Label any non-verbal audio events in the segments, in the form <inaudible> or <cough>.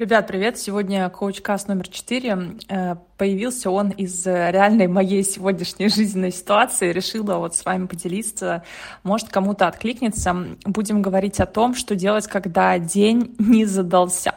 Ребят, привет! Сегодня коуч-каст номер четыре. Э, появился он из реальной моей сегодняшней жизненной ситуации. Решила вот с вами поделиться. Может, кому-то откликнется. Будем говорить о том, что делать, когда день не задался.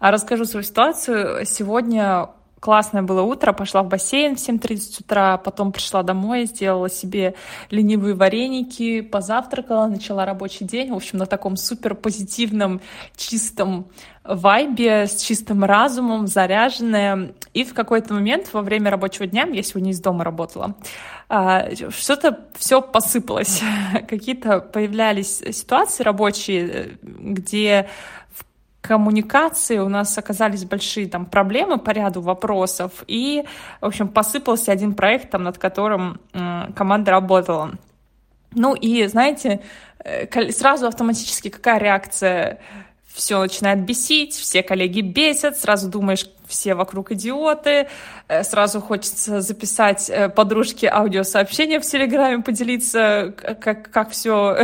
А расскажу свою ситуацию. Сегодня классное было утро, пошла в бассейн в 7.30 утра, потом пришла домой, сделала себе ленивые вареники, позавтракала, начала рабочий день, в общем, на таком супер позитивном, чистом вайбе, с чистым разумом, заряженная. И в какой-то момент во время рабочего дня, я сегодня из дома работала, а, что-то все посыпалось. <laughs> Какие-то появлялись ситуации рабочие, где коммуникации у нас оказались большие там проблемы по ряду вопросов, и, в общем, посыпался один проект, там, над которым э, команда работала. Ну и, знаете, э, сразу автоматически какая реакция все начинает бесить, все коллеги бесят, сразу думаешь, все вокруг идиоты, э, сразу хочется записать э, подружке аудиосообщение в Телеграме, поделиться, как, как все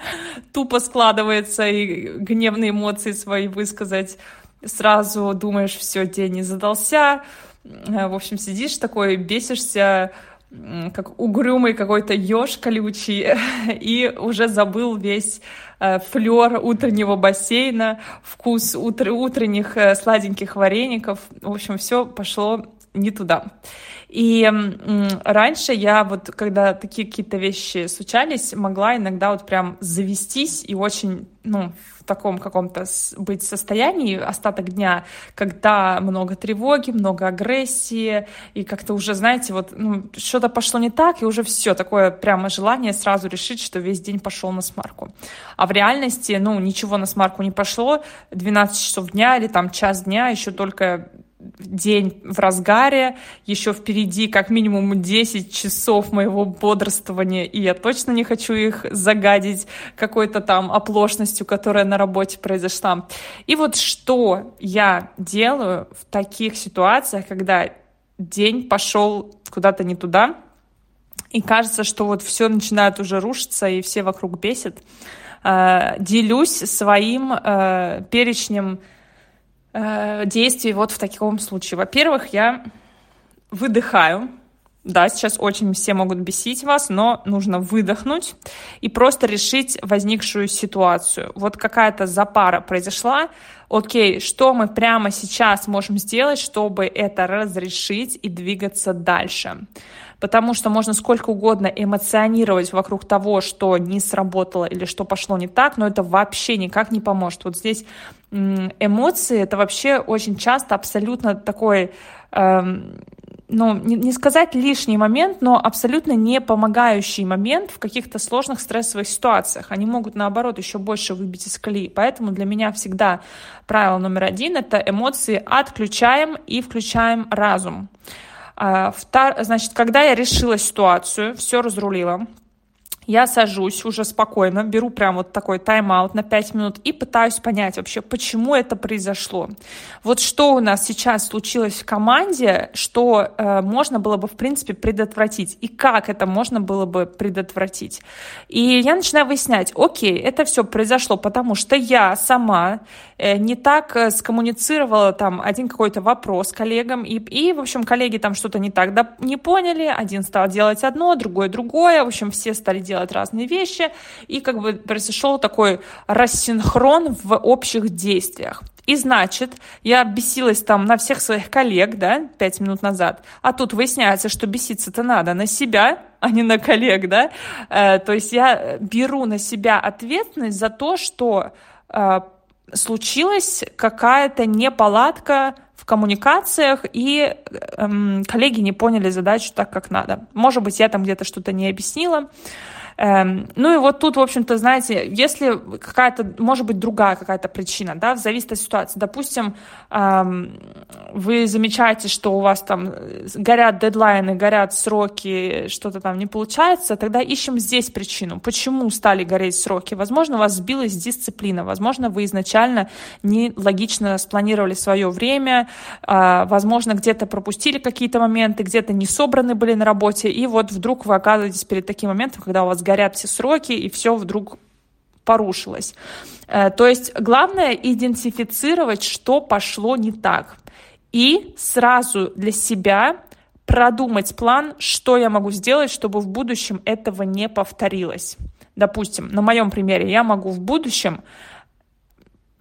<laughs> тупо складывается, и гневные эмоции свои высказать. Сразу думаешь, все, день не задался. Э, в общем, сидишь такой, бесишься, как угрюмый какой-то еж колючий, <laughs> и уже забыл весь флер утреннего бассейна, вкус утр утренних э, сладеньких вареников. В общем, все пошло не туда. И раньше я вот, когда такие какие-то вещи случались, могла иногда вот прям завестись и очень, ну, в таком каком-то быть состоянии остаток дня, когда много тревоги, много агрессии, и как-то уже, знаете, вот ну, что-то пошло не так, и уже все, такое прямо желание сразу решить, что весь день пошел на смарку. А в реальности, ну, ничего на смарку не пошло, 12 часов дня или там час дня, еще только день в разгаре, еще впереди как минимум 10 часов моего бодрствования, и я точно не хочу их загадить какой-то там оплошностью, которая на работе произошла. И вот что я делаю в таких ситуациях, когда день пошел куда-то не туда, и кажется, что вот все начинает уже рушиться, и все вокруг бесит, э, делюсь своим э, перечнем э, действий вот в таком случае. Во-первых, я выдыхаю. Да, сейчас очень все могут бесить вас, но нужно выдохнуть и просто решить возникшую ситуацию. Вот какая-то запара произошла. Окей, что мы прямо сейчас можем сделать, чтобы это разрешить и двигаться дальше? потому что можно сколько угодно эмоционировать вокруг того, что не сработало или что пошло не так, но это вообще никак не поможет. Вот здесь эмоции — это вообще очень часто абсолютно такой... Эм, ну, не, не сказать лишний момент, но абсолютно не помогающий момент в каких-то сложных стрессовых ситуациях. Они могут, наоборот, еще больше выбить из колеи. Поэтому для меня всегда правило номер один — это эмоции отключаем и включаем разум. А, значит, когда я решила ситуацию, все разрулила, я сажусь уже спокойно, беру прям вот такой тайм-аут на 5 минут и пытаюсь понять вообще, почему это произошло. Вот что у нас сейчас случилось в команде, что э, можно было бы, в принципе, предотвратить, и как это можно было бы предотвратить. И я начинаю выяснять, окей, это все произошло, потому что я сама э, не так э, скоммуницировала там один какой-то вопрос коллегам, и, и в общем, коллеги там что-то не так да, не поняли, один стал делать одно, другой другое, в общем, все стали делать делать разные вещи, и как бы произошел такой рассинхрон в общих действиях. И значит, я бесилась там на всех своих коллег, да, пять минут назад, а тут выясняется, что беситься-то надо на себя, а не на коллег, да. Э, то есть я беру на себя ответственность за то, что э, случилась какая-то неполадка в коммуникациях, и эм, коллеги не поняли задачу так, как надо. Может быть, я там где-то что-то не объяснила, Эм, ну и вот тут, в общем-то, знаете, если какая-то, может быть, другая какая-то причина, да, зависит от ситуации. Допустим, эм, вы замечаете, что у вас там горят дедлайны, горят сроки, что-то там не получается, тогда ищем здесь причину. Почему стали гореть сроки? Возможно, у вас сбилась дисциплина, возможно, вы изначально не логично спланировали свое время, возможно, где-то пропустили какие-то моменты, где-то не собраны были на работе, и вот вдруг вы оказываетесь перед таким моментом, когда у вас горят все сроки, и все вдруг порушилось. Э, то есть главное идентифицировать, что пошло не так. И сразу для себя продумать план, что я могу сделать, чтобы в будущем этого не повторилось. Допустим, на моем примере я могу в будущем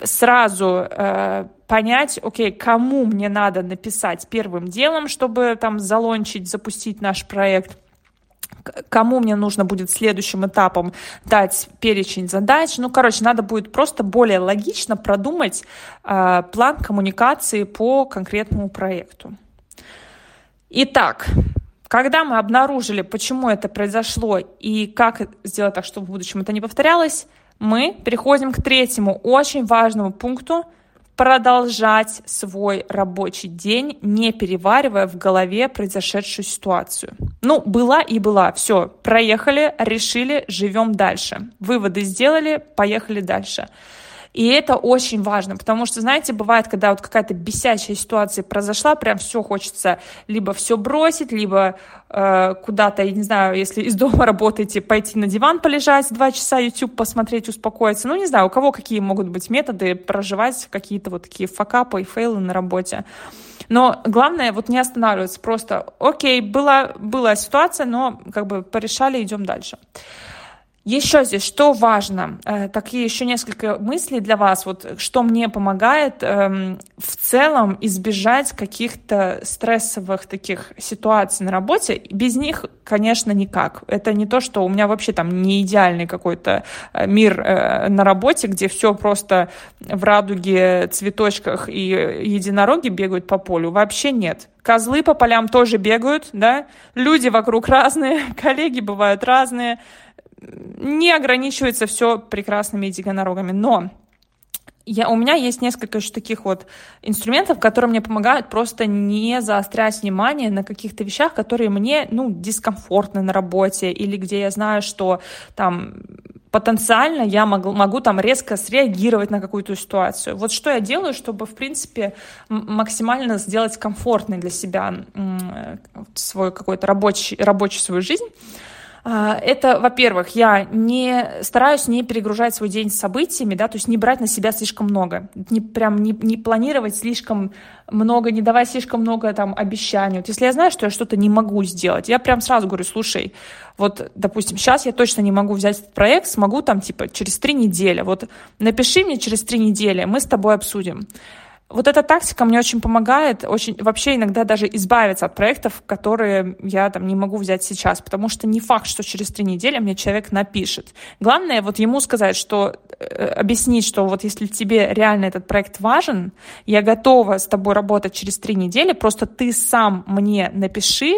сразу э, понять, окей, кому мне надо написать первым делом, чтобы там залончить, запустить наш проект, кому мне нужно будет следующим этапом дать перечень задач. Ну, короче, надо будет просто более логично продумать э, план коммуникации по конкретному проекту. Итак, когда мы обнаружили, почему это произошло и как сделать так, чтобы в будущем это не повторялось, мы переходим к третьему очень важному пункту продолжать свой рабочий день, не переваривая в голове произошедшую ситуацию. Ну, была и была. Все, проехали, решили, живем дальше. Выводы сделали, поехали дальше. И это очень важно, потому что, знаете, бывает, когда вот какая-то бесячая ситуация произошла, прям все хочется либо все бросить, либо э, куда-то, я не знаю, если из дома <laughs> работаете, пойти на диван полежать два часа, YouTube посмотреть, успокоиться. Ну, не знаю, у кого какие могут быть методы проживать какие-то вот такие факапы и фейлы на работе. Но главное вот не останавливаться, просто, окей, была, была ситуация, но как бы порешали, идем дальше. Еще здесь, что важно, э, такие еще несколько мыслей для вас, вот что мне помогает э, в целом избежать каких-то стрессовых таких ситуаций на работе. Без них, конечно, никак. Это не то, что у меня вообще там не идеальный какой-то э, мир э, на работе, где все просто в радуге, цветочках и единороги бегают по полю. Вообще нет. Козлы по полям тоже бегают, да, люди вокруг <laughs> разные, коллеги бывают разные, не ограничивается все прекрасными единорогами, но я, у меня есть несколько еще таких вот инструментов, которые мне помогают просто не заострять внимание на каких-то вещах, которые мне, ну, дискомфортны на работе, или где я знаю, что там потенциально я могу, могу там резко среагировать на какую-то ситуацию. Вот что я делаю, чтобы, в принципе, максимально сделать комфортной для себя свой какой-то рабочий, рабочую свою жизнь. А, это, во-первых, я не стараюсь не перегружать свой день событиями, да, то есть не брать на себя слишком много, не прям не, не планировать слишком много, не давать слишком много там обещаний. Вот если я знаю, что я что-то не могу сделать, я прям сразу говорю, слушай, вот, допустим, сейчас я точно не могу взять этот проект, смогу там типа через три недели. Вот напиши мне через три недели, мы с тобой обсудим. Вот эта тактика мне очень помогает, очень вообще иногда даже избавиться от проектов, которые я там не могу взять сейчас, потому что не факт, что через три недели мне человек напишет. Главное вот ему сказать, что э, объяснить, что вот если тебе реально этот проект важен, я готова с тобой работать через три недели, просто ты сам мне напиши,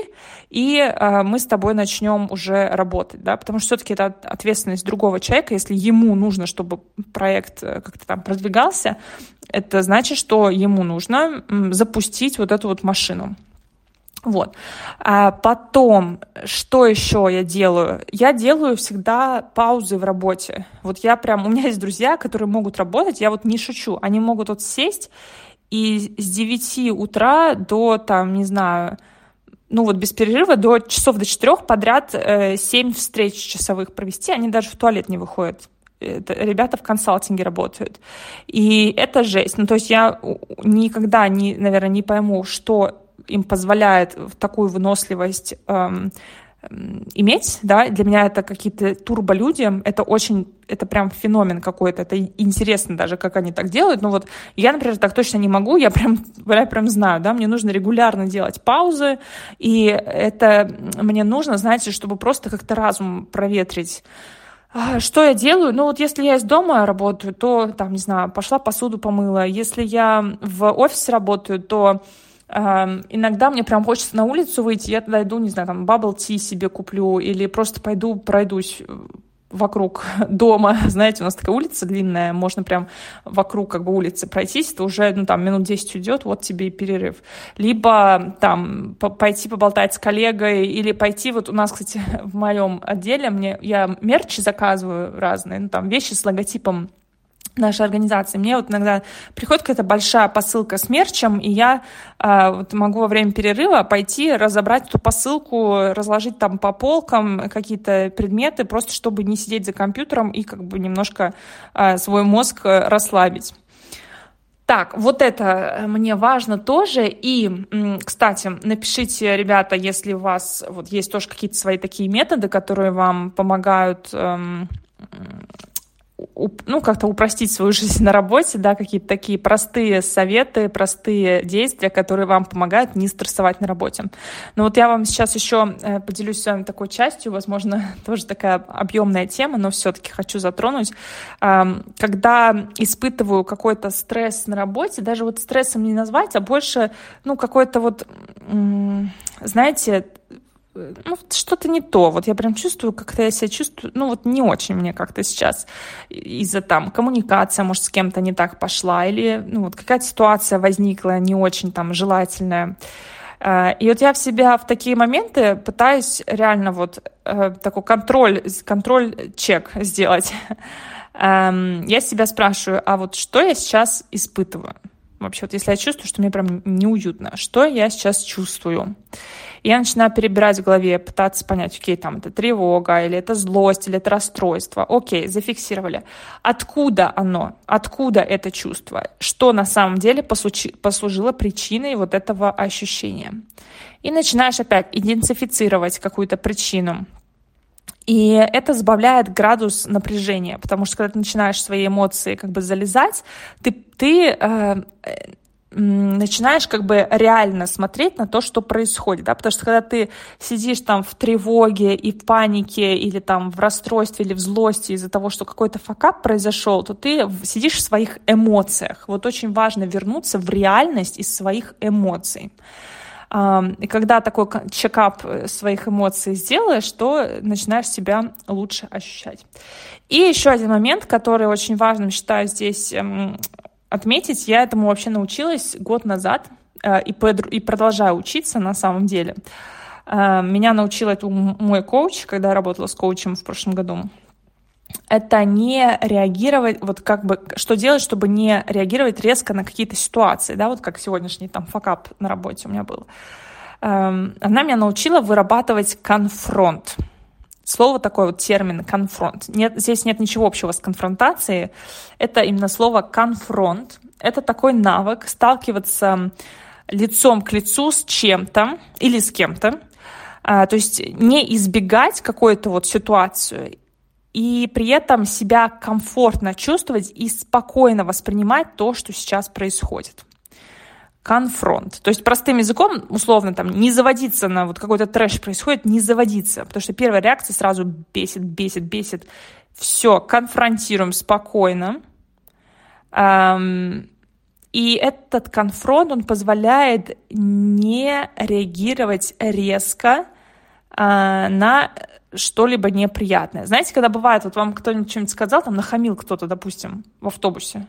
и э, мы с тобой начнем уже работать, да, потому что все-таки это ответственность другого человека, если ему нужно, чтобы проект э, как-то там продвигался, это значит, что ему нужно запустить вот эту вот машину. Вот. А потом, что еще я делаю? Я делаю всегда паузы в работе. Вот я прям, у меня есть друзья, которые могут работать, я вот не шучу, они могут вот сесть и с 9 утра до, там, не знаю, ну вот без перерыва до часов до четырех подряд э, 7 встреч часовых провести, они даже в туалет не выходят это, ребята в консалтинге работают. И это жесть. Ну, то есть я никогда, не, наверное, не пойму, что им позволяет такую выносливость эм, иметь, да, для меня это какие-то турболюди, это очень, это прям феномен какой-то, это интересно даже, как они так делают, но вот я, например, так точно не могу, я прям, я прям знаю, да, мне нужно регулярно делать паузы, и это мне нужно, знаете, чтобы просто как-то разум проветрить, что я делаю? Ну вот если я из дома работаю, то, там, не знаю, пошла посуду помыла. Если я в офисе работаю, то э, иногда мне прям хочется на улицу выйти, я тогда иду, не знаю, там, bubble tea себе куплю или просто пойду пройдусь вокруг <laughs> дома, <laughs> знаете, у нас такая улица длинная, можно прям вокруг как бы улицы пройтись, это уже, ну, там, минут 10 уйдет, вот тебе и перерыв. Либо там пойти поболтать с коллегой, или пойти, вот у нас, кстати, <laughs> в моем отделе, мне, я мерчи заказываю разные, ну, там, вещи с логотипом нашей организации. Мне вот иногда приходит какая-то большая посылка с мерчем, и я э, вот могу во время перерыва пойти разобрать эту посылку, разложить там по полкам какие-то предметы, просто чтобы не сидеть за компьютером и как бы немножко э, свой мозг расслабить. Так, вот это мне важно тоже. И, кстати, напишите, ребята, если у вас вот есть тоже какие-то свои такие методы, которые вам помогают эм, ну, как-то упростить свою жизнь <laughs> на работе, да, какие-то такие простые советы, простые действия, которые вам помогают не стрессовать на работе. Но вот я вам сейчас еще э, поделюсь с вами такой частью, возможно, <laughs> тоже такая объемная тема, но все-таки хочу затронуть. Когда испытываю какой-то стресс на работе, даже вот стрессом не назвать, а больше, ну, какой-то вот, знаете, ну, что-то не то. Вот я прям чувствую, как-то я себя чувствую, ну, вот не очень мне как-то сейчас из-за там коммуникация, может, с кем-то не так пошла, или, ну, вот какая-то ситуация возникла не очень там желательная. Э, и вот я в себя в такие моменты пытаюсь реально вот э, такой контроль, контроль-чек сделать. <laughs> Эм, я себя спрашиваю, а вот что я сейчас испытываю? Вообще, вот если я чувствую, что мне прям неуютно, что я сейчас чувствую? Я начинаю перебирать в голове, пытаться понять, окей, там это тревога, или это злость, или это расстройство. Окей, зафиксировали. Откуда оно? Откуда это чувство? Что на самом деле послужило причиной вот этого ощущения? И начинаешь опять идентифицировать какую-то причину. И это сбавляет градус напряжения, потому что когда ты начинаешь свои эмоции как бы залезать, ты, ты э, начинаешь как бы реально смотреть на то, что происходит, да, потому что когда ты сидишь там в тревоге и панике или там в расстройстве или в злости из-за того, что какой-то факап произошел, то ты сидишь в своих эмоциях. Вот очень важно вернуться в реальность из своих эмоций. И когда такой чекап своих эмоций сделаешь, то начинаешь себя лучше ощущать. И еще один момент, который очень важным считаю здесь эм, отметить, я этому вообще научилась год назад э, и, продолжаю учиться на самом деле. Э, меня научил это мой коуч, когда я работала с коучем в прошлом году. Это не реагировать, вот как бы, что делать, чтобы не реагировать резко на какие-то ситуации, да, вот как сегодняшний там факап на работе у меня был. Эм, она меня научила вырабатывать конфронт. Слово такое вот термин конфронт. Нет, здесь нет ничего общего с конфронтацией. Это именно слово конфронт. Это такой навык сталкиваться лицом к лицу с чем-то или с кем-то. А, то есть не избегать какую-то вот ситуацию и при этом себя комфортно чувствовать и спокойно воспринимать то, что сейчас происходит конфронт. То есть простым языком, условно, там, не заводиться на вот какой-то трэш происходит, не заводиться, потому что первая реакция сразу бесит, бесит, бесит. Все, конфронтируем спокойно. И этот конфронт, он позволяет не реагировать резко э, на что-либо неприятное. Знаете, когда бывает, вот вам кто-нибудь что-нибудь сказал, там нахамил кто-то, допустим, в автобусе,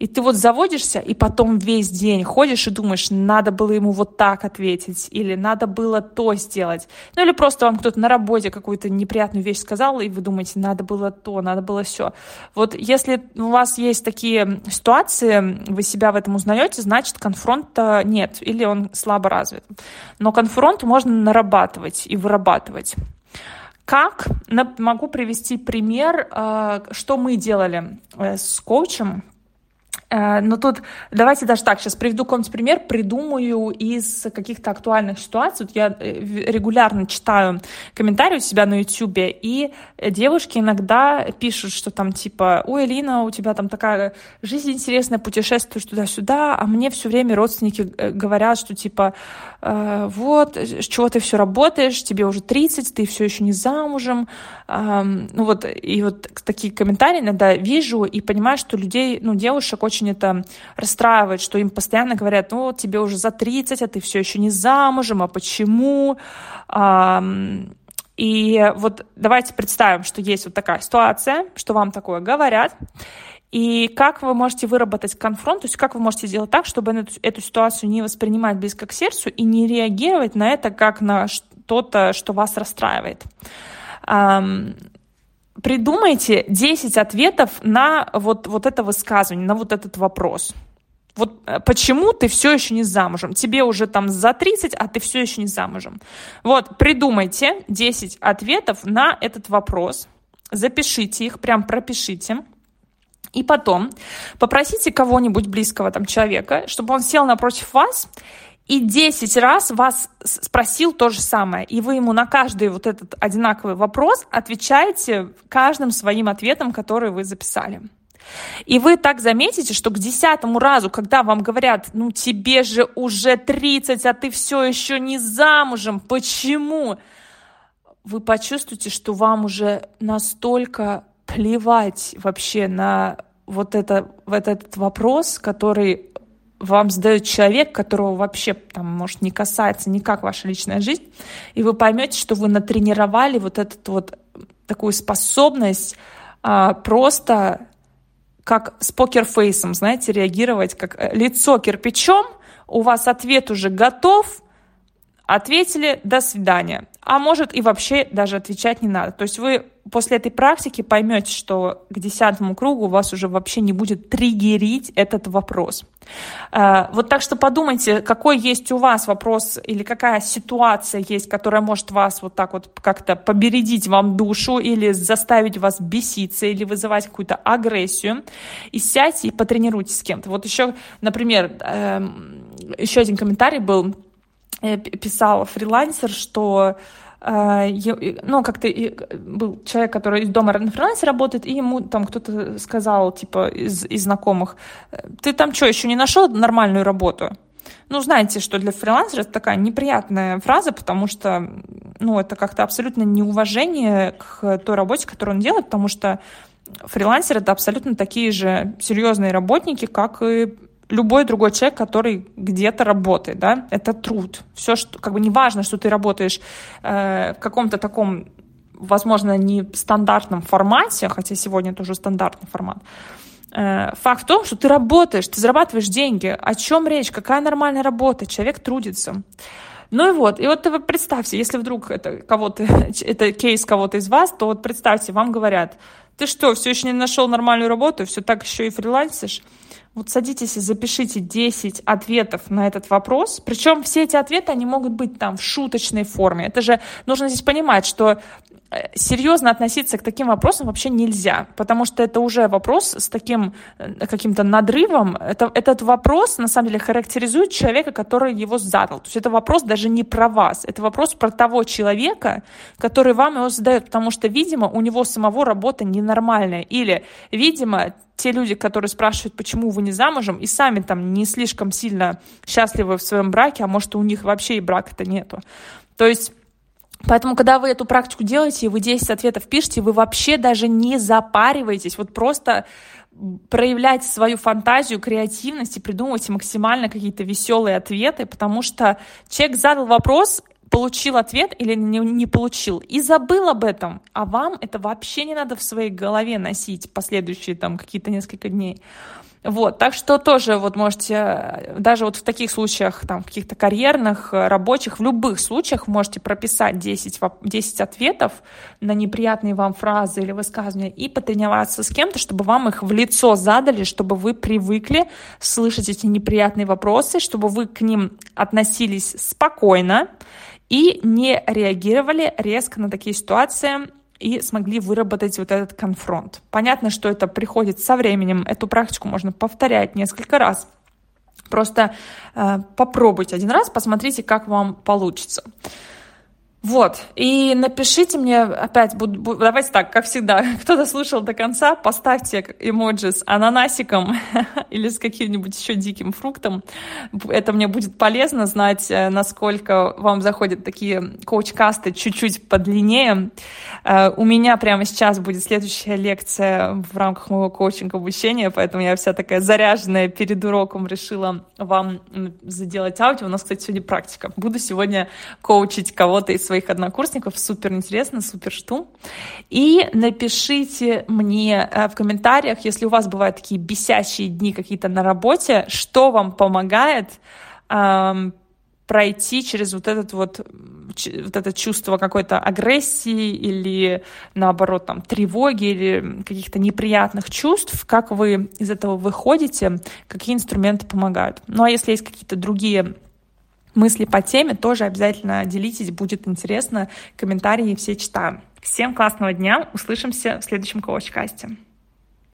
и ты вот заводишься, и потом весь день ходишь и думаешь, надо было ему вот так ответить, или надо было то сделать. Ну или просто вам кто-то на работе какую-то неприятную вещь сказал, и вы думаете, надо было то, надо было все. Вот если у вас есть такие ситуации, вы себя в этом узнаете, значит конфронта нет, или он слабо развит. Но конфронт можно нарабатывать и вырабатывать. Как? Могу привести пример, э, что мы делали э, с коучем но тут давайте даже так, сейчас приведу какой-нибудь пример, придумаю из каких-то актуальных ситуаций. Вот я э, регулярно читаю комментарии у себя на YouTube, и девушки иногда пишут, что там типа, ой, Алина, у тебя там такая жизнь интересная, путешествуешь туда-сюда, а мне все время родственники э, говорят, что типа, вот, с чего ты все работаешь, тебе уже 30, ты все еще не замужем. Ну вот, и вот такие комментарии иногда вижу и понимаю, что людей, ну, девушек очень очень это расстраивает, что им постоянно говорят, ну, тебе уже за 30, а ты все еще не замужем, а почему? И вот давайте представим, что есть вот такая ситуация, что вам такое говорят, и как вы можете выработать конфронт, то есть как вы можете сделать так, чтобы эту, эту ситуацию не воспринимать близко к сердцу и не реагировать на это как на что-то, что вас расстраивает. Придумайте 10 ответов на вот, вот это высказывание, на вот этот вопрос. Вот э, почему ты все еще не замужем? Тебе уже там за 30, а ты все еще не замужем. Вот, придумайте 10 ответов на этот вопрос, запишите их, прям пропишите. И потом попросите кого-нибудь близкого там человека, чтобы он сел напротив вас и 10 раз вас спросил то же самое. И вы ему на каждый вот этот одинаковый вопрос отвечаете каждым своим ответом, который вы записали. И вы так заметите, что к десятому разу, когда вам говорят, ну тебе же уже 30, а ты все еще не замужем, почему? Вы почувствуете, что вам уже настолько плевать вообще на вот, это, вот этот вопрос, который вам задает человек, которого вообще там, может, не касается никак ваша личная жизнь, и вы поймете, что вы натренировали вот эту вот такую способность а, просто как с покерфейсом, знаете, реагировать как э, лицо кирпичом, у вас ответ уже готов, ответили «до свидания» а может и вообще даже отвечать не надо. То есть вы после этой практики поймете, что к десятому кругу у вас уже вообще не будет триггерить этот вопрос. А, вот так что подумайте, какой есть у вас вопрос или какая ситуация есть, которая может вас вот так вот как-то побередить вам душу или заставить вас беситься или вызывать какую-то агрессию. И сядьте и потренируйтесь с кем-то. Вот еще, например, эм, еще один комментарий был, Э, писал фрилансер, что э, ну, как-то был человек, который из дома на фрилансе работает, и ему там кто-то сказал, типа, из, из знакомых, ты там что, еще не нашел нормальную работу? Ну, знаете, что для фрилансера это такая неприятная фраза, потому что, ну, это как-то абсолютно неуважение к той работе, которую он делает, потому что фрилансеры — это абсолютно такие же серьезные работники, как и любой другой человек, который где-то работает, да, это труд. Все, что, как бы неважно, что ты работаешь э, в каком-то таком, возможно, не стандартном формате, хотя сегодня это уже стандартный формат, э, Факт в том, что ты работаешь, ты зарабатываешь деньги. О чем речь? Какая нормальная работа? Человек трудится. Ну и вот, и вот вы представьте, если вдруг это кого-то, <laughs> это кейс кого-то из вас, то вот представьте, вам говорят, ты что, все еще не нашел нормальную работу, все так еще и фрилансишь? Вот садитесь и запишите 10 ответов на этот вопрос. Причем все эти ответы, они могут быть там в шуточной форме. Это же нужно здесь понимать, что серьезно относиться к таким вопросам вообще нельзя, потому что это уже вопрос с таким э, каким-то надрывом. Это, этот вопрос, на самом деле, характеризует человека, который его задал. То есть это вопрос даже не про вас, это вопрос про того человека, который вам его задает, потому что, видимо, у него самого работа ненормальная. Или, видимо, те люди, которые спрашивают, почему вы не замужем, и сами там не слишком сильно счастливы в своем браке, а может, у них вообще и брака-то нету. То есть Поэтому, когда вы эту практику делаете, и вы 10 ответов пишете, вы вообще даже не запариваетесь, вот просто проявляйте свою фантазию, креативность и придумывайте максимально какие-то веселые ответы, потому что человек задал вопрос, получил ответ или не, не получил, и забыл об этом, а вам это вообще не надо в своей голове носить последующие там какие-то несколько дней. Вот, так что тоже вот можете, даже вот в таких случаях, там, каких-то карьерных, рабочих, в любых случаях можете прописать 10, 10 ответов на неприятные вам фразы или высказывания и потренироваться с кем-то, чтобы вам их в лицо задали, чтобы вы привыкли слышать эти неприятные вопросы, чтобы вы к ним относились спокойно, и не реагировали резко на такие ситуации и смогли выработать вот этот конфронт. Понятно, что это приходит со временем, эту практику можно повторять несколько раз. Просто э, попробуйте один раз, посмотрите, как вам получится. Вот, и напишите мне, опять, буду, буду, давайте так, как всегда, <laughs> кто-то слушал до конца, поставьте эмоджи с ананасиком <laughs> или с каким-нибудь еще диким фруктом. Это мне будет полезно знать, э, насколько вам заходят такие коуч-касты чуть-чуть подлиннее. Э, у меня прямо сейчас будет следующая лекция в рамках моего коучинга обучения, поэтому я вся такая заряженная перед уроком решила вам заделать аудио. У нас, кстати, сегодня практика. Буду сегодня коучить кого-то из своих однокурсников. Супер интересно, супер жду. И напишите мне э, в комментариях, если у вас бывают такие бесящие дни какие-то на работе, что вам помогает эм, пройти через вот этот вот, вот это чувство какой-то агрессии или, наоборот, там, тревоги или каких-то неприятных чувств, как вы из этого выходите, какие инструменты помогают. Ну, а если есть какие-то другие мысли по теме, тоже обязательно делитесь, будет интересно. Комментарии все читаю. Всем классного дня, услышимся в следующем коуч-касте.